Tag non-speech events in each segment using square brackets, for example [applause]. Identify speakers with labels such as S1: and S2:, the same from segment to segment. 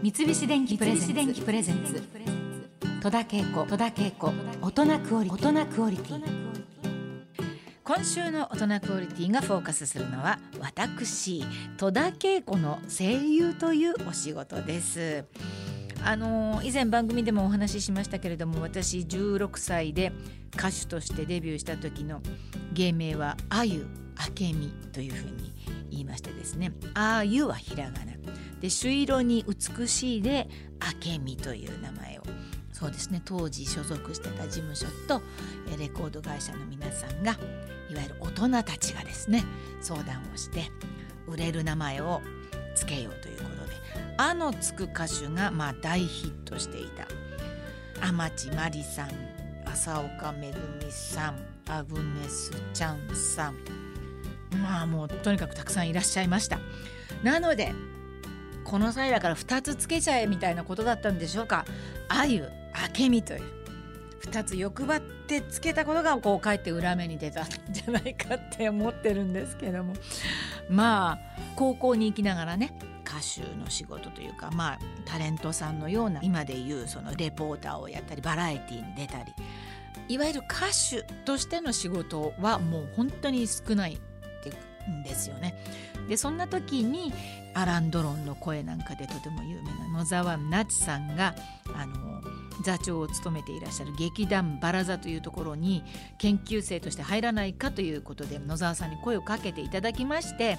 S1: 三菱電機プレゼンツ。戸田恵子。戸田恵子。大人クオリティ。今週の大人クオリティがフォーカスするのは私戸田恵子の声優というお仕事ですあの以前番組でもお話ししましたけれども私16歳で歌手としてデビューした時の芸名はあゆあけみというふうに言いましてですね。あゆはひらがな。で朱色に美しいで明美という名前を。そうですね。当時所属してた事務所とレコード会社の皆さんがいわゆる大人たちがですね相談をして売れる名前を付けようということ「あ」のつく歌手がまあ大ヒットしていた。天地真理さん浅岡めぐみさんアグネス・チャンさん。まあもうとにかくたくさんいらっしゃいました。なのでこの際だから2つつけちゃえみたいなことだったんでしょうか。あゆあけみという2つ欲張ってつけたことがこうかえって裏目に出たんじゃないかって思ってるんですけども。まあ高校に行きながらね歌手の仕事というかまあタレントさんのような今でいうそのレポーターをやったりバラエティーに出たりいわゆる歌手としての仕事はもう本当に少ないんですよね。でそんな時にアラン・ドロンの声なんかでとても有名な野沢那智さんがあの座長を務めていらっしゃる劇団バラ座というところに研究生として入らないかということで野沢さんに声をかけていただきまして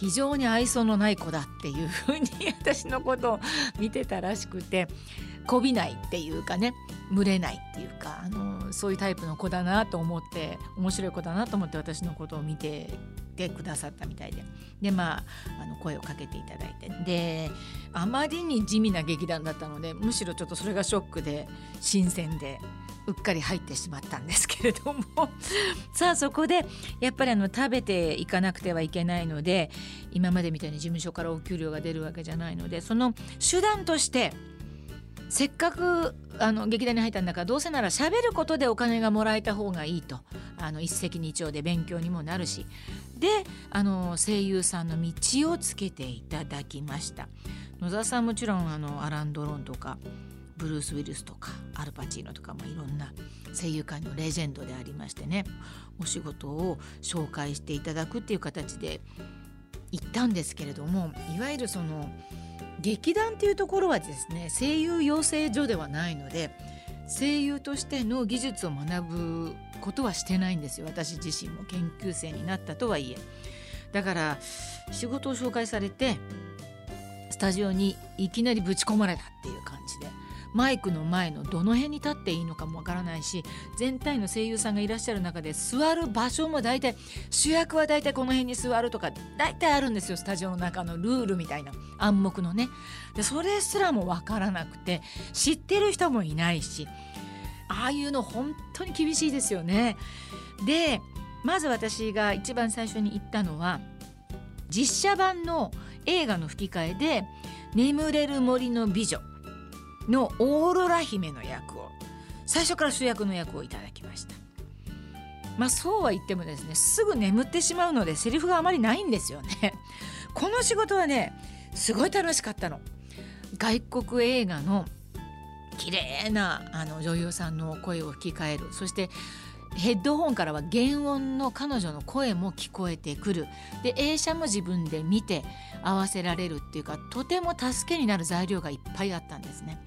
S1: 非常に愛想のない子だっていうふうに私のことを見てたらしくて [laughs] こびないっていうかね群れないっていうかあのそういうタイプの子だなと思って面白い子だなと思って私のことを見ててくださったみたいででまああの声をかけていただいてであまりに地味な劇団だったのでむしろちょっとそれがショックで新鮮で。うっかり入ってしまったんですけれども。[laughs] さあそこでやっぱりあの食べていかなくてはいけないので今までみたいに事務所からお給料が出るわけじゃないのでその手段としてせっかくあの劇団に入ったんだからどうせなら喋ることでお金がもらえた方がいいと。あの一石二鳥で勉強にもなるし。であの声優さんの道をつけていただきました。野沢さんもちろんあのアラン・ドロンとかブルース・ウィルスとかアルパチーノとか、まあ、いろんな声優界のレジェンドでありましてねお仕事を紹介していただくっていう形で行ったんですけれどもいわゆるその劇団っていうところはですね声優養成所ではないので声優としての技術を学ぶことはしてないんですよ。私自身も研究生になったとはいえ。だから仕事を紹介されてスタジオにいきなりぶち込まれたっていう感じで。マイクの前のどの辺に立っていいのかもわからないし全体の声優さんがいらっしゃる中で座る場所も大体主役は大体この辺に座るとか大体あるんですよスタジオの中のルールみたいな暗黙のねでそれすらもわからなくて知ってる人もいないしああいうの本当に厳しいですよね。でまず私が一番最初に言ったのは実写版の映画の吹き替えで「眠れる森の美女」のオーロラ姫の役を最初から主役の役をいただきました。まあそうは言ってもですねすぐ眠ってしまうのでセリフがあまりないんですよね。[laughs] この仕事はねすごい楽しかったの。外国映画の綺麗なあな女優さんの声を吹き替える。そしてヘッドホンからは原音の彼女の声も聞こえてくるで映写も自分で見て合わせられるっていうかとても助けになる材料がいっぱいあったんですね。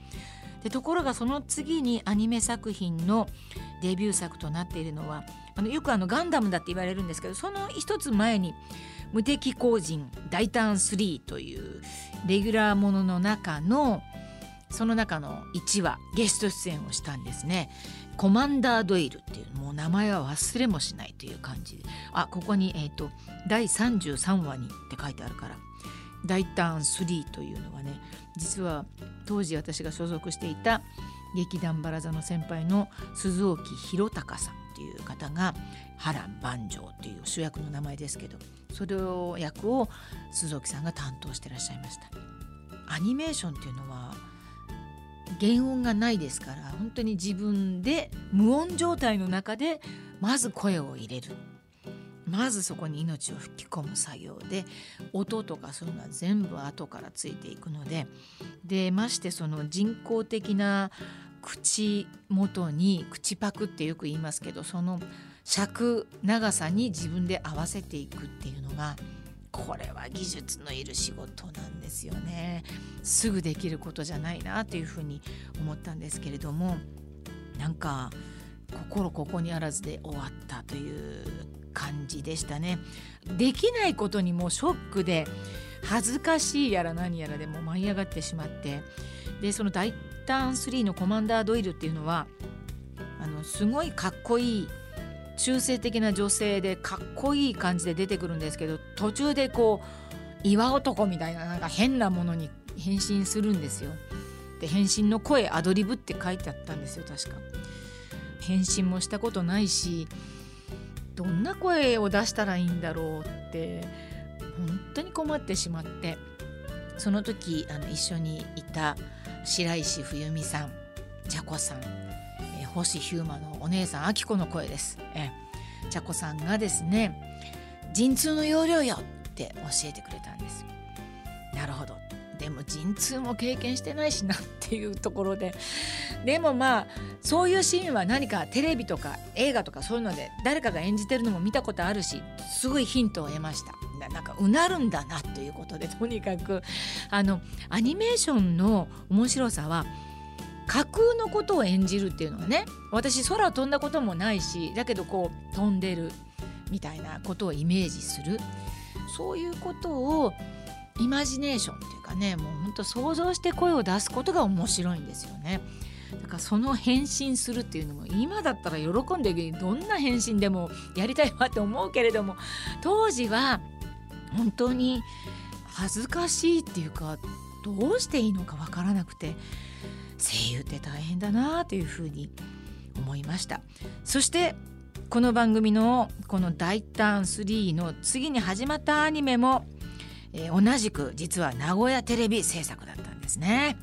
S1: でところがその次にアニメ作品のデビュー作となっているのはあのよくあのガンダムだって言われるんですけどその一つ前に「無敵工人大胆3」というレギュラーものの中のその中の1話ゲスト出演をしたんですね。コマンダードイルっていうもう名前は忘れもしないという感じであここに、えーと、第33話にって書いてあるから大胆3というのはね実は当時私が所属していた劇団バラ座の先輩の鈴沖弘隆さんっていう方が波乱万丈っていう主役の名前ですけどそれを役を鈴沖さんが担当してらっしゃいました。アニメーションっていうのは原音がないですから本当に自分で無音状態の中でまず声を入れる。まずそこに命を吹き込む作業で音とかそういうのは全部後からついていくのででましてその人工的な口元に口パクってよく言いますけどその尺長さに自分で合わせていくっていうのがこれは技術のいる仕事なんですよね。すぐできることじゃないなというふうに思ったんですけれどもなんか心ここにあらずで終わったという感じでしたね。できないことにもショックで恥ずかしいやら何やらでも舞い上がってしまってでその大胆3のコマンダードイルっていうのはあのすごいかっこいい中性的な女性でかっこいい感じで出てくるんですけど途中でこう岩男みたいななんか変なものに変身するんですよ。で変身の声アドリブって書いてあったんですよ確か。変身もしたことないしどんな声を出したらいいんだろうって本当に困ってしまってその時あの一緒にいた白石冬美さん茶子さん、え星ヒューマのお姉さんあきこの声です。え茶子さんがですね陣痛の要領よって教えてくれたんですなるほど。でも陣痛も経験してないしなっていうところで。でもまあそういうシーンは何かテレビとか映画とかそういうので誰かが演じてるのも見たことあるしすごいヒントを得ました。なんかうなるんだなということでとにかくあのアニメーションの面白さは架空のことを演じるっていうのはね私空飛んだこともないしだけどこう飛んでる。みたいなことをイメージするそういうことをイマジネーションっていうかねもうほんと想像して声を出すことが面白いんですよね。だからその返信するっていうのも今だったら喜んでどんな返信でもやりたいわって思うけれども当時は本当に恥ずかしいっていうかどうしていいのかわからなくて声優って大変だなというふうに思いましたそしてこの番組のこの「大胆3」の次に始まったアニメも、えー、同じく実は名古屋テレビ制作だったんですね。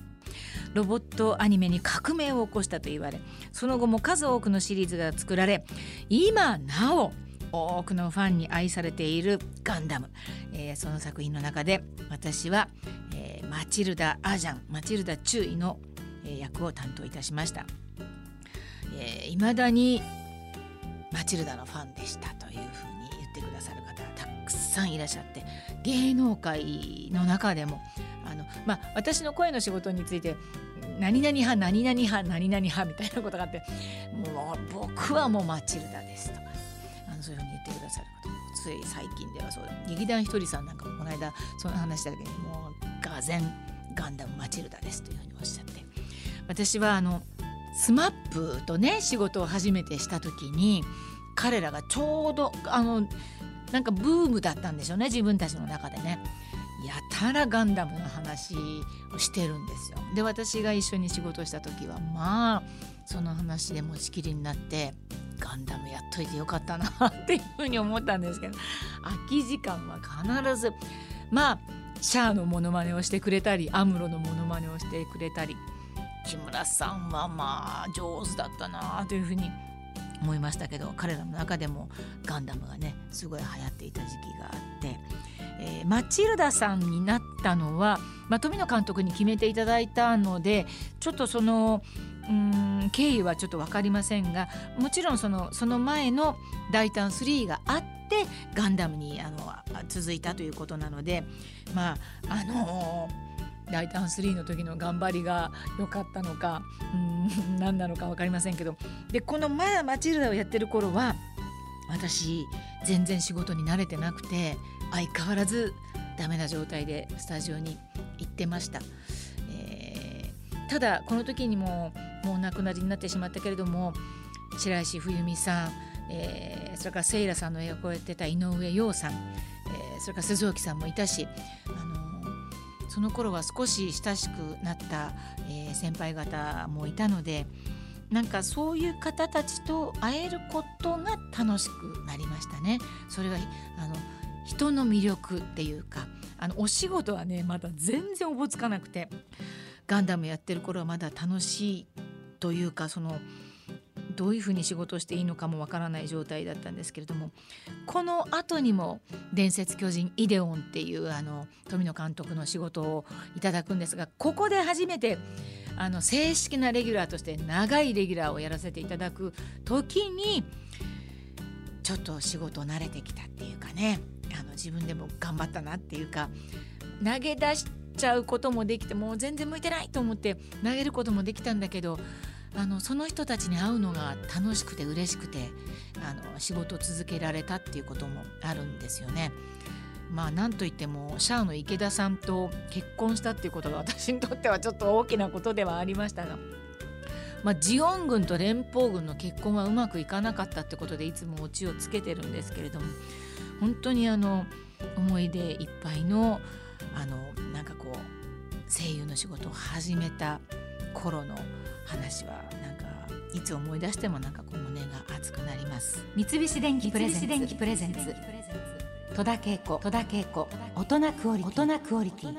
S1: ロボットアニメに革命を起こしたと言われその後も数多くのシリーズが作られ今なお多くのファンに愛されているガンダム、えー、その作品の中で私は、えー、マチルダ・アジャンマチルダ注意の、えー、役を担当いたしました。えー、未だにマチルダのファンでしたというふうに言ってくださる方がたくさんいらっしゃって芸能界の中でもあの、まあ、私の声の仕事について何々派何々派何々派みたいなことがあってもう僕はもうマチルダですと。かあのそういうふうに言ってくださる方もつい最近ではそう劇団ひとりさんなんかもこの間その話した時にもうがぜんガンダムマチルダですというふうにおっしゃって。私はあの SMAP とね仕事を初めてした時に彼らがちょうどあのなんかブームだったんでしょうね自分たちの中でね。やたらガンダムの話をしてるんですよ。で私が一緒に仕事した時はまあその話で持ちきりになってガンダムやっといてよかったなっていうふうに思ったんですけど空き時間は必ずまあシャアのモノマネをしてくれたりアムロのモノマネをしてくれたり木村さんはまあ上手だったなというふうに思いましたけど彼らの中でもガンダムがねすごい流行っていた時期があって、えー、マチルダさんになったのは、まあ、富野監督に決めていただいたのでちょっとそのうん経緯はちょっと分かりませんがもちろんそのその前の「大胆3」があってガンダムにあの続いたということなのでまああのー大胆3の時の頑張りが良かったのかうん [laughs] 何なのか分かりませんけどでこのまだマチルダをやってる頃は私全然仕事に慣れてなくて相変わらずダメな状態でスタジオに行ってました。えー、ただこの時にももうお亡くなりになってしまったけれども白石冬美さん、えー、それからセイラさんの役をやってた井上陽さん、えー、それから鈴木さんもいたしあのその頃は少し親しくなった、えー、先輩方もいたのでなんかそういう方たちと会えることが楽しくなりましたね。それがあの人の魅力っていうかあのお仕事はねまだ全然おぼつかなくてガンダムやってる頃はまだ楽しいというかそのどういうふうに仕事していいのかもわからない状態だったんですけれどもこの後にも「伝説巨人イデオン」っていうあの富野監督の仕事をいただくんですがここで初めてあの正式なレギュラーとして長いレギュラーをやらせていただく時にちょっと仕事慣れてきたっていうかねあの自分でも頑張ったなっていうか投げ出しちゃうこともできてもう全然向いてないと思って投げることもできたんだけどあのその人たちに会うのが楽しくて嬉しくてあの仕事を続けられたっていうこともあるんですよね。まあなんといってもシャアの池田さんと結婚したっていうことが私にとってはちょっと大きなことではありましたが。まあ、ジオン軍と連邦軍の結婚はうまくいかなかったってことでいつもオチをつけてるんですけれども本当にあの思い出いっぱいのあのなんかこう声優の仕事を始めた頃の話はなんかいつ思い出してもなんかこう胸が熱くなります。
S2: 三菱電機プレゼンツ。戸田恵子。大人クオリティ